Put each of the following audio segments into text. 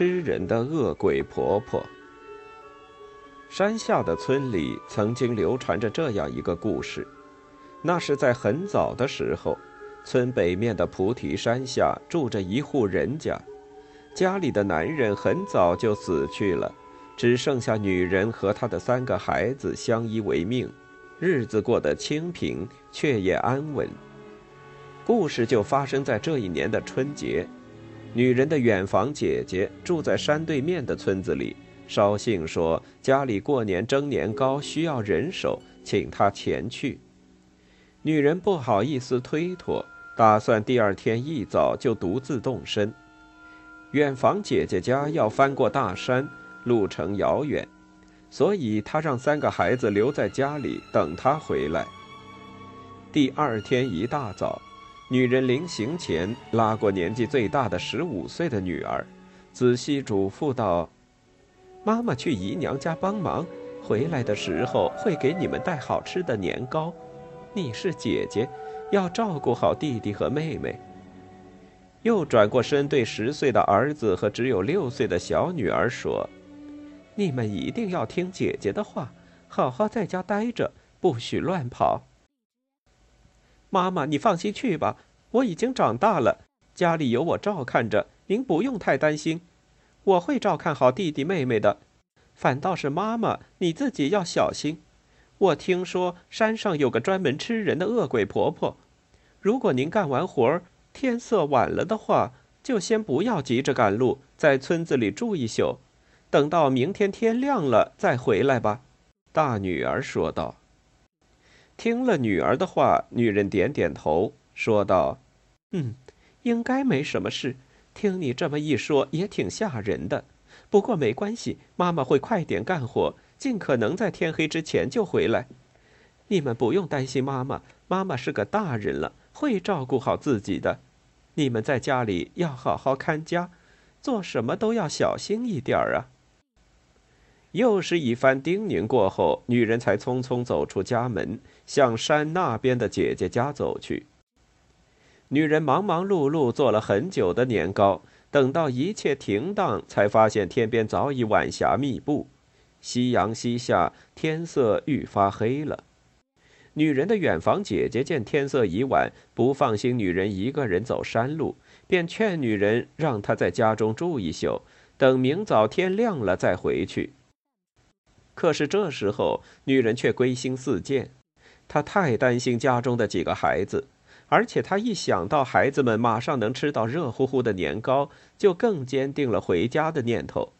吃人的恶鬼婆婆。山下的村里曾经流传着这样一个故事，那是在很早的时候，村北面的菩提山下住着一户人家，家里的男人很早就死去了，只剩下女人和她的三个孩子相依为命，日子过得清贫却也安稳。故事就发生在这一年的春节。女人的远房姐姐住在山对面的村子里，捎信说家里过年蒸年糕需要人手，请她前去。女人不好意思推脱，打算第二天一早就独自动身。远房姐姐家要翻过大山，路程遥远，所以她让三个孩子留在家里等她回来。第二天一大早。女人临行前拉过年纪最大的十五岁的女儿，仔细嘱咐道：“妈妈去姨娘家帮忙，回来的时候会给你们带好吃的年糕。你是姐姐，要照顾好弟弟和妹妹。”又转过身对十岁的儿子和只有六岁的小女儿说：“你们一定要听姐姐的话，好好在家待着，不许乱跑。”妈妈，你放心去吧，我已经长大了，家里有我照看着，您不用太担心，我会照看好弟弟妹妹的。反倒是妈妈，你自己要小心。我听说山上有个专门吃人的恶鬼婆婆，如果您干完活儿，天色晚了的话，就先不要急着赶路，在村子里住一宿，等到明天天亮了再回来吧。”大女儿说道。听了女儿的话，女人点点头，说道：“嗯，应该没什么事。听你这么一说，也挺吓人的。不过没关系，妈妈会快点干活，尽可能在天黑之前就回来。你们不用担心妈妈，妈妈是个大人了，会照顾好自己的。你们在家里要好好看家，做什么都要小心一点儿啊。”又是一番叮咛过后，女人才匆匆走出家门，向山那边的姐姐家走去。女人忙忙碌碌做了很久的年糕，等到一切停当，才发现天边早已晚霞密布，夕阳西下，天色愈发黑了。女人的远房姐姐见天色已晚，不放心女人一个人走山路，便劝女人让她在家中住一宿，等明早天亮了再回去。可是这时候，女人却归心似箭。她太担心家中的几个孩子，而且她一想到孩子们马上能吃到热乎乎的年糕，就更坚定了回家的念头。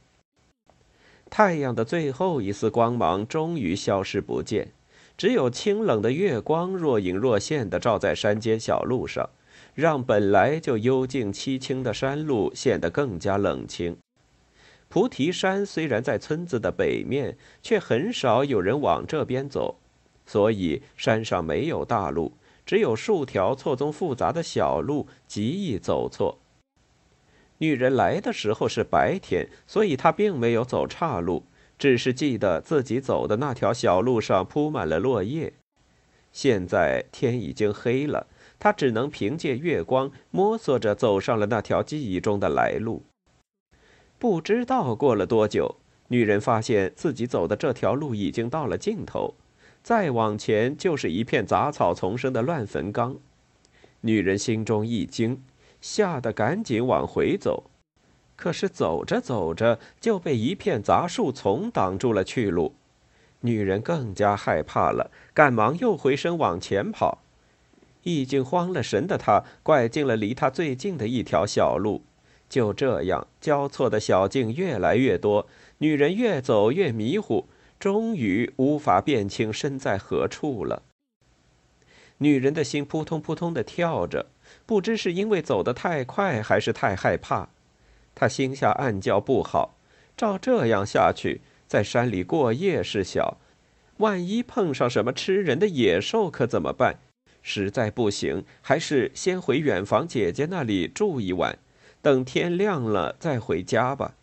太阳的最后一丝光芒终于消失不见，只有清冷的月光若隐若现地照在山间小路上，让本来就幽静凄清的山路显得更加冷清。菩提山虽然在村子的北面，却很少有人往这边走，所以山上没有大路，只有数条错综复杂的小路，极易走错。女人来的时候是白天，所以她并没有走岔路，只是记得自己走的那条小路上铺满了落叶。现在天已经黑了，她只能凭借月光摸索着走上了那条记忆中的来路。不知道过了多久，女人发现自己走的这条路已经到了尽头，再往前就是一片杂草丛生的乱坟岗。女人心中一惊，吓得赶紧往回走，可是走着走着就被一片杂树丛挡住了去路。女人更加害怕了，赶忙又回身往前跑。已经慌了神的她，拐进了离她最近的一条小路。就这样，交错的小径越来越多，女人越走越迷糊，终于无法辨清身在何处了。女人的心扑通扑通的跳着，不知是因为走得太快，还是太害怕。她心下暗叫不好，照这样下去，在山里过夜是小，万一碰上什么吃人的野兽，可怎么办？实在不行，还是先回远房姐姐那里住一晚。等天亮了再回家吧。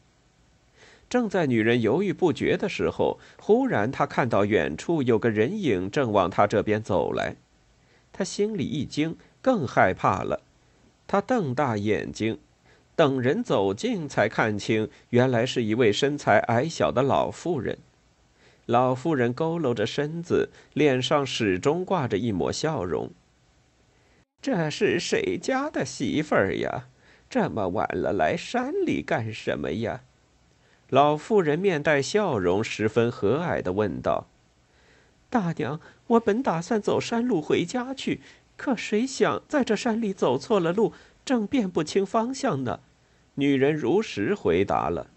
正在女人犹豫不决的时候，忽然她看到远处有个人影正往她这边走来，她心里一惊，更害怕了。她瞪大眼睛，等人走近，才看清原来是一位身材矮小的老妇人。老妇人佝偻着身子，脸上始终挂着一抹笑容。这是谁家的媳妇儿呀？这么晚了，来山里干什么呀？老妇人面带笑容，十分和蔼的问道：“大娘，我本打算走山路回家去，可谁想在这山里走错了路，正辨不清方向呢。”女人如实回答了：“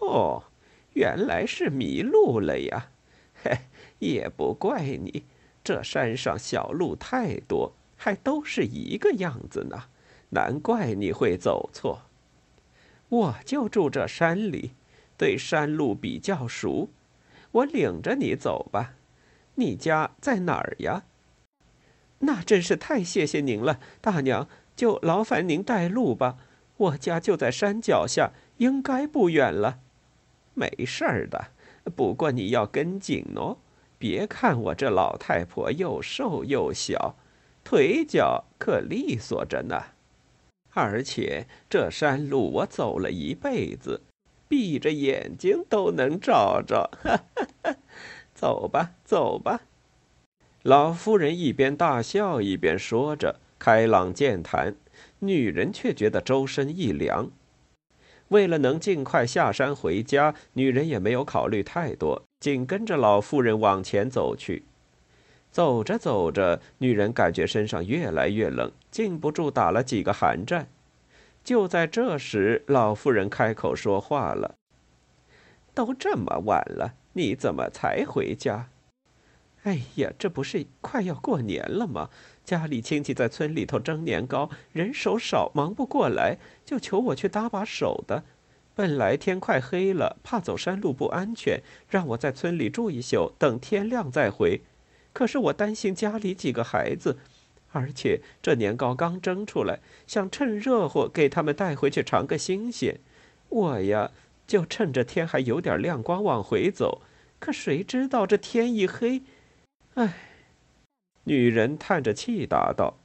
哦，原来是迷路了呀！嘿，也不怪你，这山上小路太多，还都是一个样子呢，难怪你会走错。我就住这山里，对山路比较熟，我领着你走吧。你家在哪儿呀？那真是太谢谢您了，大娘，就劳烦您带路吧。”我家就在山脚下，应该不远了。没事儿的，不过你要跟紧哦。别看我这老太婆又瘦又小，腿脚可利索着呢。而且这山路我走了一辈子，闭着眼睛都能找着。哈哈哈走吧，走吧。老妇人一边大笑一边说着，开朗健谈。女人却觉得周身一凉。为了能尽快下山回家，女人也没有考虑太多，紧跟着老妇人往前走去。走着走着，女人感觉身上越来越冷，禁不住打了几个寒战。就在这时，老妇人开口说话了：“都这么晚了，你怎么才回家？”“哎呀，这不是快要过年了吗？”家里亲戚在村里头蒸年糕，人手少，忙不过来，就求我去搭把手的。本来天快黑了，怕走山路不安全，让我在村里住一宿，等天亮再回。可是我担心家里几个孩子，而且这年糕刚蒸出来，想趁热乎给他们带回去尝个新鲜。我呀，就趁着天还有点亮光往回走。可谁知道这天一黑，唉。女人叹着气答道：“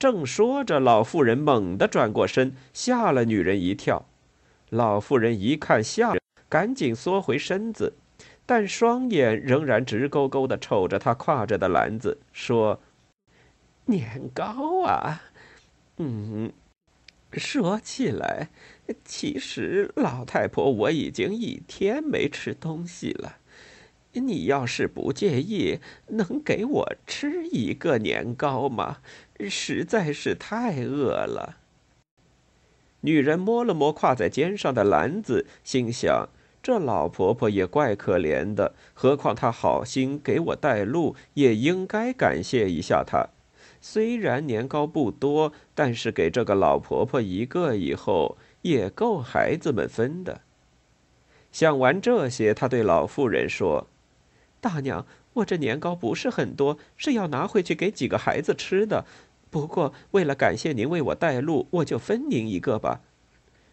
正说着，老妇人猛地转过身，吓了女人一跳。老妇人一看吓，赶紧缩回身子，但双眼仍然直勾勾地瞅着她挎着的篮子，说：‘年糕啊，嗯，说起来，其实老太婆我已经一天没吃东西了。’”你要是不介意，能给我吃一个年糕吗？实在是太饿了。女人摸了摸挎在肩上的篮子，心想：这老婆婆也怪可怜的，何况她好心给我带路，也应该感谢一下她。虽然年糕不多，但是给这个老婆婆一个以后，也够孩子们分的。想完这些，她对老妇人说。大娘，我这年糕不是很多，是要拿回去给几个孩子吃的。不过为了感谢您为我带路，我就分您一个吧。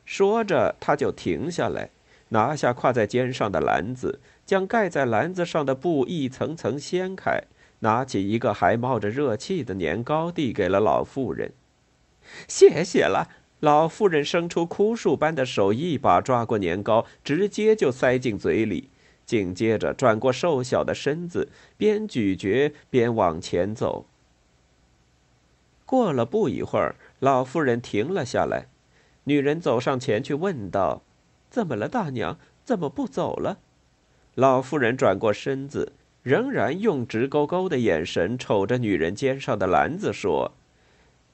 说着，他就停下来，拿下挎在肩上的篮子，将盖在篮子上的布一层层掀开，拿起一个还冒着热气的年糕，递给了老妇人。谢谢了。老妇人伸出枯树般的手，一把抓过年糕，直接就塞进嘴里。紧接着，转过瘦小的身子，边咀嚼边往前走。过了不一会儿，老妇人停了下来。女人走上前去问道：“怎么了，大娘？怎么不走了？”老妇人转过身子，仍然用直勾勾的眼神瞅着女人肩上的篮子，说：“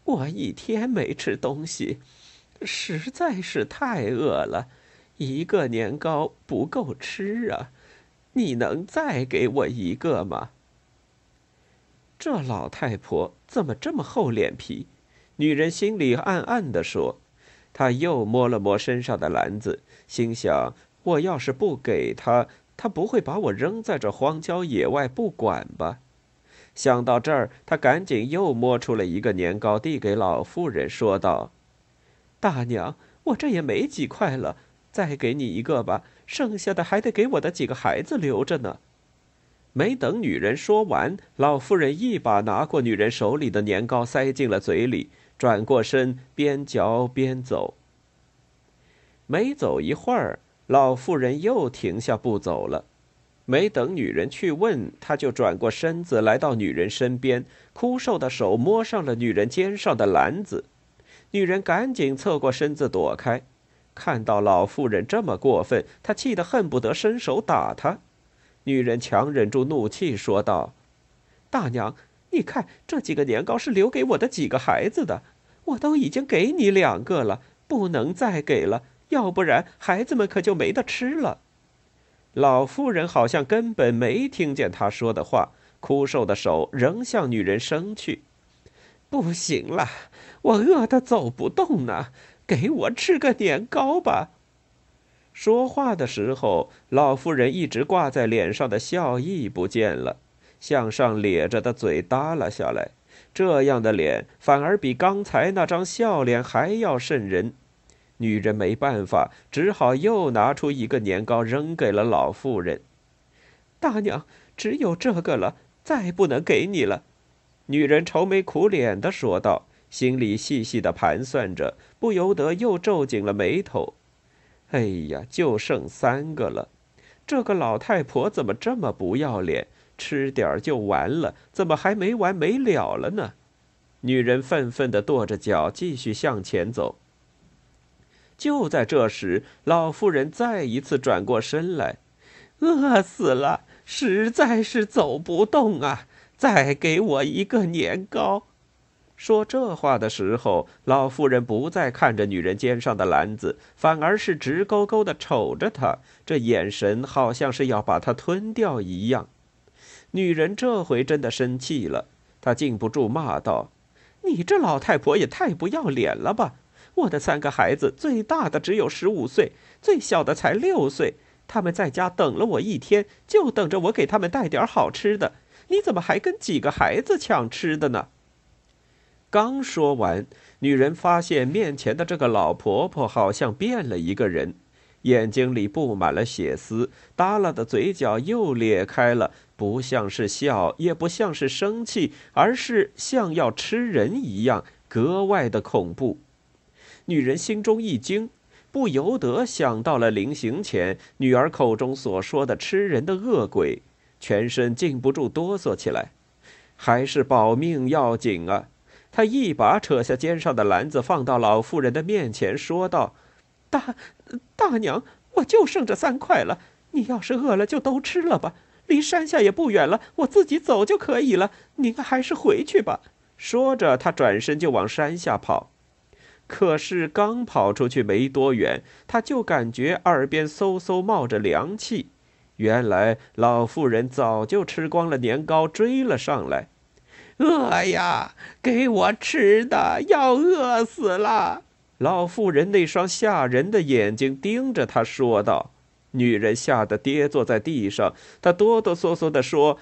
我一天没吃东西，实在是太饿了，一个年糕不够吃啊。”你能再给我一个吗？这老太婆怎么这么厚脸皮？女人心里暗暗的说。他又摸了摸身上的篮子，心想：我要是不给他，他不会把我扔在这荒郊野外不管吧？想到这儿，他赶紧又摸出了一个年糕，递给老妇人，说道：“大娘，我这也没几块了。”再给你一个吧，剩下的还得给我的几个孩子留着呢。没等女人说完，老妇人一把拿过女人手里的年糕，塞进了嘴里，转过身，边嚼边走。没走一会儿，老妇人又停下步走了。没等女人去问，他就转过身子来到女人身边，枯瘦的手摸上了女人肩上的篮子。女人赶紧侧过身子躲开。看到老妇人这么过分，她气得恨不得伸手打她。女人强忍住怒气说道：“大娘，你看这几个年糕是留给我的几个孩子的，我都已经给你两个了，不能再给了，要不然孩子们可就没得吃了。”老妇人好像根本没听见他说的话，枯瘦的手仍向女人伸去。不行了，我饿得走不动呢，给我吃个年糕吧。说话的时候，老妇人一直挂在脸上的笑意不见了，向上咧着的嘴耷拉下来，这样的脸反而比刚才那张笑脸还要瘆人。女人没办法，只好又拿出一个年糕扔给了老妇人。大娘，只有这个了，再不能给你了。女人愁眉苦脸的说道，心里细细的盘算着，不由得又皱紧了眉头。哎呀，就剩三个了，这个老太婆怎么这么不要脸？吃点儿就完了，怎么还没完没了了呢？女人愤愤的跺着脚，继续向前走。就在这时，老妇人再一次转过身来，饿死了，实在是走不动啊！再给我一个年糕。说这话的时候，老妇人不再看着女人肩上的篮子，反而是直勾勾的瞅着她，这眼神好像是要把她吞掉一样。女人这回真的生气了，她禁不住骂道：“你这老太婆也太不要脸了吧！”我的三个孩子，最大的只有十五岁，最小的才六岁。他们在家等了我一天，就等着我给他们带点好吃的。你怎么还跟几个孩子抢吃的呢？刚说完，女人发现面前的这个老婆婆好像变了一个人，眼睛里布满了血丝，耷拉的嘴角又裂开了，不像是笑，也不像是生气，而是像要吃人一样，格外的恐怖。女人心中一惊，不由得想到了临行前女儿口中所说的吃人的恶鬼，全身禁不住哆嗦起来。还是保命要紧啊！她一把扯下肩上的篮子，放到老妇人的面前，说道：“大大娘，我就剩这三块了。你要是饿了，就都吃了吧。离山下也不远了，我自己走就可以了。您还是回去吧。”说着，他转身就往山下跑。可是刚跑出去没多远，他就感觉耳边嗖嗖冒着凉气。原来老妇人早就吃光了年糕，追了上来。饿呀，给我吃的，要饿死了！老妇人那双吓人的眼睛盯着他说道。女人吓得跌坐在地上，她哆哆嗦嗦地说：“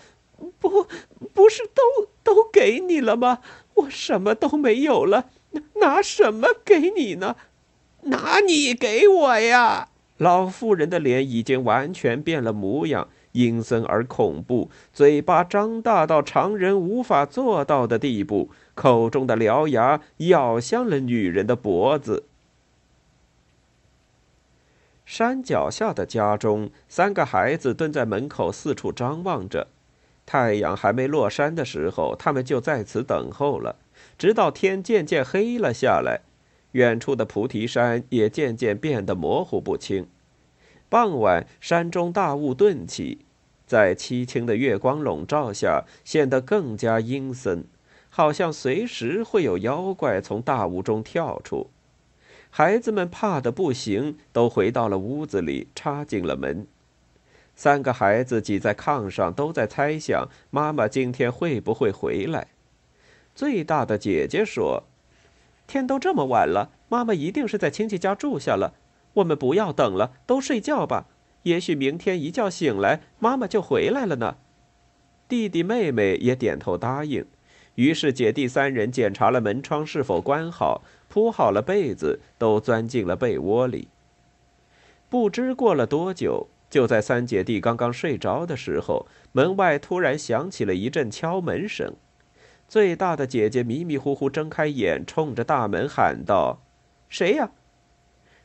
不，不是都都给你了吗？我什么都没有了。”拿什么给你呢？拿你给我呀！老妇人的脸已经完全变了模样，阴森而恐怖，嘴巴张大到常人无法做到的地步，口中的獠牙咬向了女人的脖子。山脚下的家中，三个孩子蹲在门口四处张望着。太阳还没落山的时候，他们就在此等候了。直到天渐渐黑了下来，远处的菩提山也渐渐变得模糊不清。傍晚，山中大雾顿起，在凄清的月光笼罩下，显得更加阴森，好像随时会有妖怪从大雾中跳出。孩子们怕得不行，都回到了屋子里，插进了门。三个孩子挤在炕上，都在猜想妈妈今天会不会回来。最大的姐姐说：“天都这么晚了，妈妈一定是在亲戚家住下了。我们不要等了，都睡觉吧。也许明天一觉醒来，妈妈就回来了呢。”弟弟妹妹也点头答应。于是姐弟三人检查了门窗是否关好，铺好了被子，都钻进了被窝里。不知过了多久，就在三姐弟刚刚睡着的时候，门外突然响起了一阵敲门声。最大的姐姐迷迷糊糊睁开眼，冲着大门喊道：“谁呀？”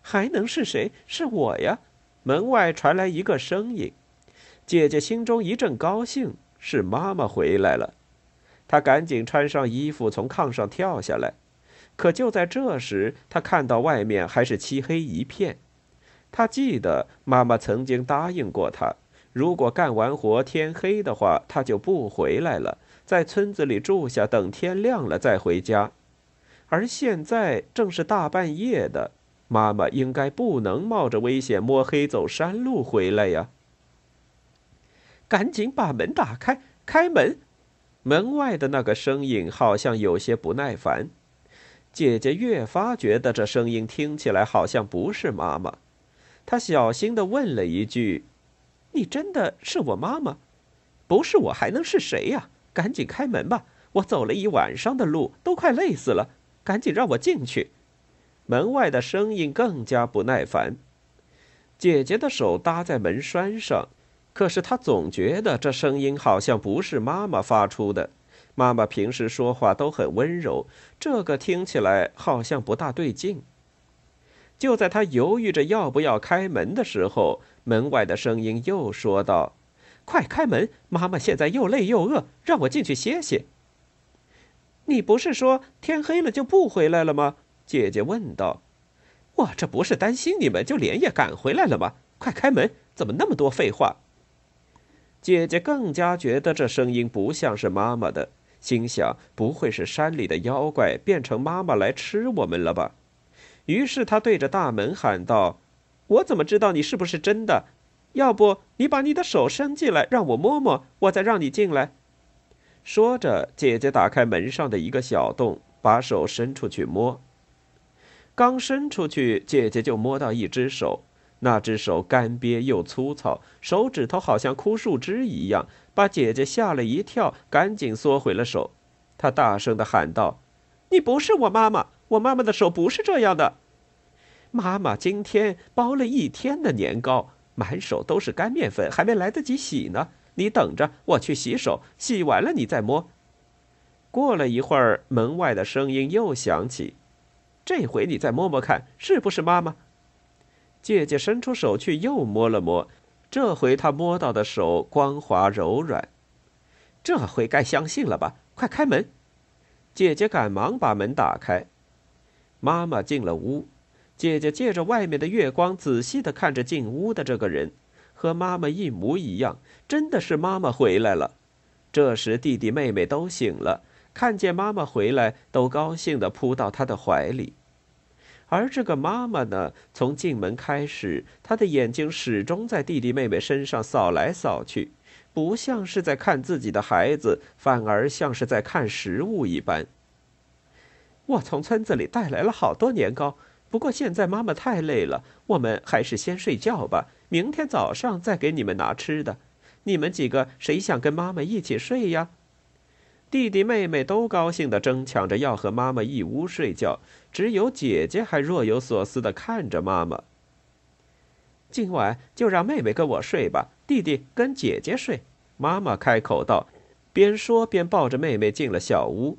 还能是谁？是我呀！门外传来一个声音。姐姐心中一阵高兴，是妈妈回来了。她赶紧穿上衣服，从炕上跳下来。可就在这时，他看到外面还是漆黑一片。他记得妈妈曾经答应过他，如果干完活天黑的话，他就不回来了，在村子里住下，等天亮了再回家。而现在正是大半夜的，妈妈应该不能冒着危险摸黑走山路回来呀。赶紧把门打开，开门！门外的那个声音好像有些不耐烦。姐姐越发觉得这声音听起来好像不是妈妈，她小心的问了一句：“你真的是我妈妈？不是我还能是谁呀？赶紧开门吧！我走了一晚上的路，都快累死了。”赶紧让我进去！门外的声音更加不耐烦。姐姐的手搭在门栓上，可是她总觉得这声音好像不是妈妈发出的。妈妈平时说话都很温柔，这个听起来好像不大对劲。就在她犹豫着要不要开门的时候，门外的声音又说道：“快开门！妈妈现在又累又饿，让我进去歇歇。”你不是说天黑了就不回来了吗？姐姐问道。我这不是担心你们，就连夜赶回来了吗？快开门！怎么那么多废话？姐姐更加觉得这声音不像是妈妈的，心想不会是山里的妖怪变成妈妈来吃我们了吧？于是他对着大门喊道：“我怎么知道你是不是真的？要不你把你的手伸进来，让我摸摸，我再让你进来。”说着，姐姐打开门上的一个小洞，把手伸出去摸。刚伸出去，姐姐就摸到一只手，那只手干瘪又粗糙，手指头好像枯树枝一样，把姐姐吓了一跳，赶紧缩回了手。她大声的喊道：“你不是我妈妈，我妈妈的手不是这样的。妈妈今天包了一天的年糕，满手都是干面粉，还没来得及洗呢。”你等着，我去洗手，洗完了你再摸。过了一会儿，门外的声音又响起：“这回你再摸摸看，是不是妈妈？”姐姐伸出手去，又摸了摸，这回她摸到的手光滑柔软。这回该相信了吧？快开门！姐姐赶忙把门打开。妈妈进了屋，姐姐借着外面的月光，仔细的看着进屋的这个人。和妈妈一模一样，真的是妈妈回来了。这时弟弟妹妹都醒了，看见妈妈回来，都高兴地扑到她的怀里。而这个妈妈呢，从进门开始，她的眼睛始终在弟弟妹妹身上扫来扫去，不像是在看自己的孩子，反而像是在看食物一般。我从村子里带来了好多年糕。不过现在妈妈太累了，我们还是先睡觉吧。明天早上再给你们拿吃的。你们几个谁想跟妈妈一起睡呀？弟弟妹妹都高兴地争抢着要和妈妈一屋睡觉，只有姐姐还若有所思地看着妈妈。今晚就让妹妹跟我睡吧，弟弟跟姐姐睡。妈妈开口道，边说边抱着妹妹进了小屋。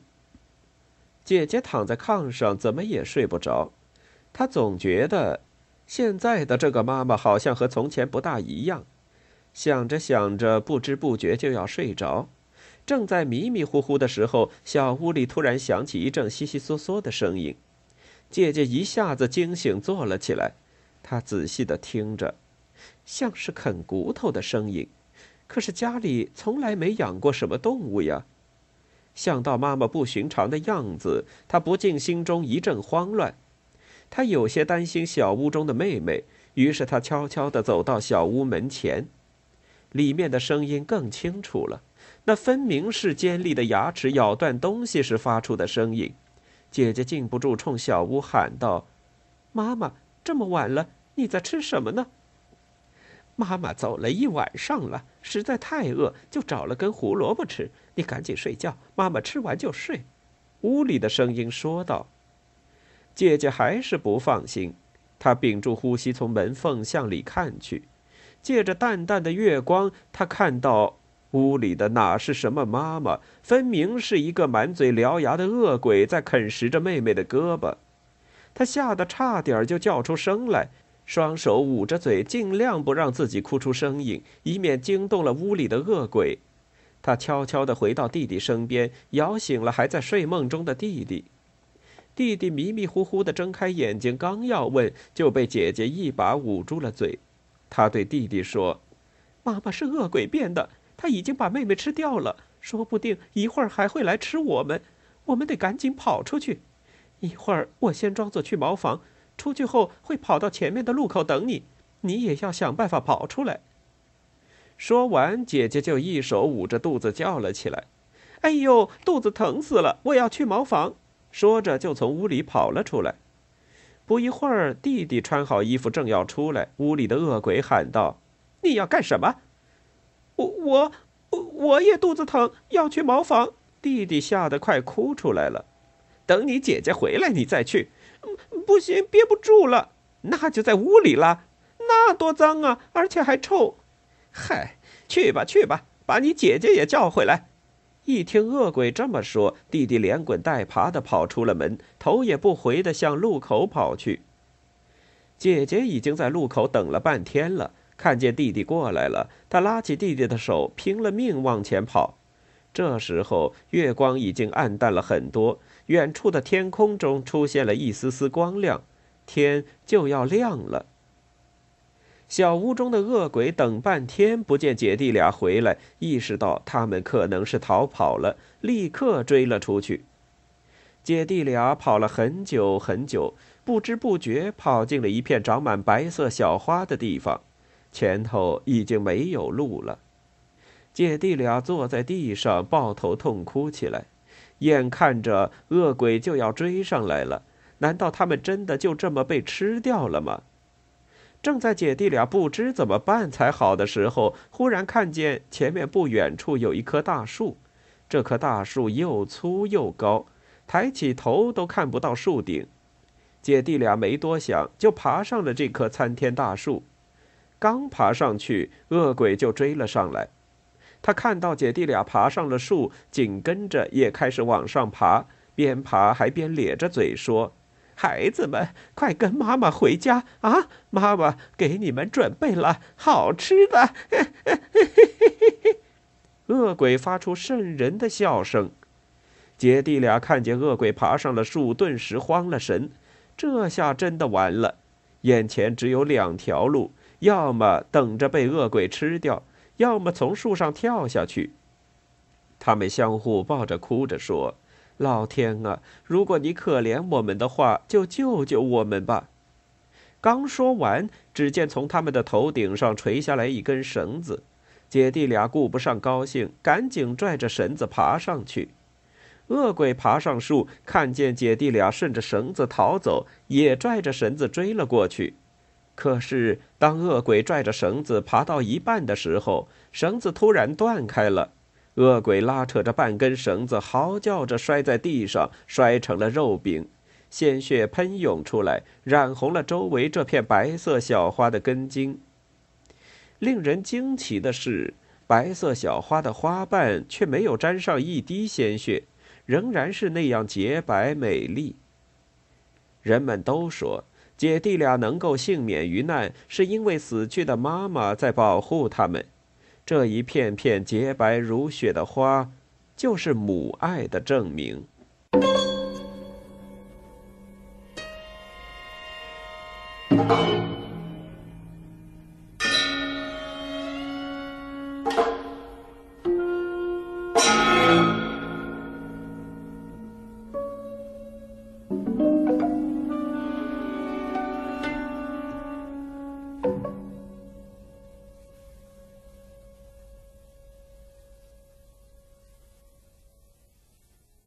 姐姐躺在炕上，怎么也睡不着。她总觉得，现在的这个妈妈好像和从前不大一样。想着想着，不知不觉就要睡着。正在迷迷糊糊的时候，小屋里突然响起一阵悉悉嗦嗦的声音。姐姐一下子惊醒，坐了起来。她仔细的听着，像是啃骨头的声音。可是家里从来没养过什么动物呀。想到妈妈不寻常的样子，她不禁心中一阵慌乱。她有些担心小屋中的妹妹，于是她悄悄地走到小屋门前，里面的声音更清楚了，那分明是尖利的牙齿咬断东西时发出的声音。姐姐禁不住冲小屋喊道：“妈妈，这么晚了，你在吃什么呢？”妈妈走了一晚上了，实在太饿，就找了根胡萝卜吃。你赶紧睡觉，妈妈吃完就睡。”屋里的声音说道。姐姐还是不放心，她屏住呼吸，从门缝向里看去。借着淡淡的月光，她看到屋里的哪是什么妈妈，分明是一个满嘴獠牙的恶鬼在啃食着妹妹的胳膊。他吓得差点就叫出声来，双手捂着嘴，尽量不让自己哭出声音，以免惊动了屋里的恶鬼。他悄悄地回到弟弟身边，摇醒了还在睡梦中的弟弟。弟弟迷迷糊糊地睁开眼睛，刚要问，就被姐姐一把捂住了嘴。他对弟弟说：“妈妈是恶鬼变的，他已经把妹妹吃掉了，说不定一会儿还会来吃我们。我们得赶紧跑出去。一会儿我先装作去茅房，出去后会跑到前面的路口等你。你也要想办法跑出来。”说完，姐姐就一手捂着肚子叫了起来：“哎呦，肚子疼死了！我要去茅房。”说着，就从屋里跑了出来。不一会儿，弟弟穿好衣服，正要出来，屋里的恶鬼喊道：“你要干什么？”“我我我也肚子疼，要去茅房。”弟弟吓得快哭出来了。“等你姐姐回来，你再去。”“不行，憋不住了。”“那就在屋里了。”“那多脏啊，而且还臭。”“嗨，去吧去吧，把你姐姐也叫回来。”一听恶鬼这么说，弟弟连滚带爬的跑出了门，头也不回的向路口跑去。姐姐已经在路口等了半天了，看见弟弟过来了，他拉起弟弟的手，拼了命往前跑。这时候，月光已经暗淡了很多，远处的天空中出现了一丝丝光亮，天就要亮了。小屋中的恶鬼等半天不见姐弟俩回来，意识到他们可能是逃跑了，立刻追了出去。姐弟俩跑了很久很久，不知不觉跑进了一片长满白色小花的地方，前头已经没有路了。姐弟俩坐在地上抱头痛哭起来，眼看着恶鬼就要追上来了，难道他们真的就这么被吃掉了吗？正在姐弟俩不知怎么办才好的时候，忽然看见前面不远处有一棵大树。这棵大树又粗又高，抬起头都看不到树顶。姐弟俩没多想，就爬上了这棵参天大树。刚爬上去，恶鬼就追了上来。他看到姐弟俩爬上了树，紧跟着也开始往上爬，边爬还边咧着嘴说。孩子们，快跟妈妈回家啊！妈妈给你们准备了好吃的。恶鬼发出瘆人的笑声。姐弟俩看见恶鬼爬上了树，顿时慌了神。这下真的完了，眼前只有两条路：要么等着被恶鬼吃掉，要么从树上跳下去。他们相互抱着，哭着说。老天啊！如果你可怜我们的话，就救救我们吧！刚说完，只见从他们的头顶上垂下来一根绳子，姐弟俩顾不上高兴，赶紧拽着绳子爬上去。恶鬼爬上树，看见姐弟俩顺着绳子逃走，也拽着绳子追了过去。可是，当恶鬼拽着绳子爬到一半的时候，绳子突然断开了。恶鬼拉扯着半根绳子，嚎叫着摔在地上，摔成了肉饼，鲜血喷涌出来，染红了周围这片白色小花的根茎。令人惊奇的是，白色小花的花瓣却没有沾上一滴鲜血，仍然是那样洁白美丽。人们都说，姐弟俩能够幸免于难，是因为死去的妈妈在保护他们。这一片片洁白如雪的花，就是母爱的证明。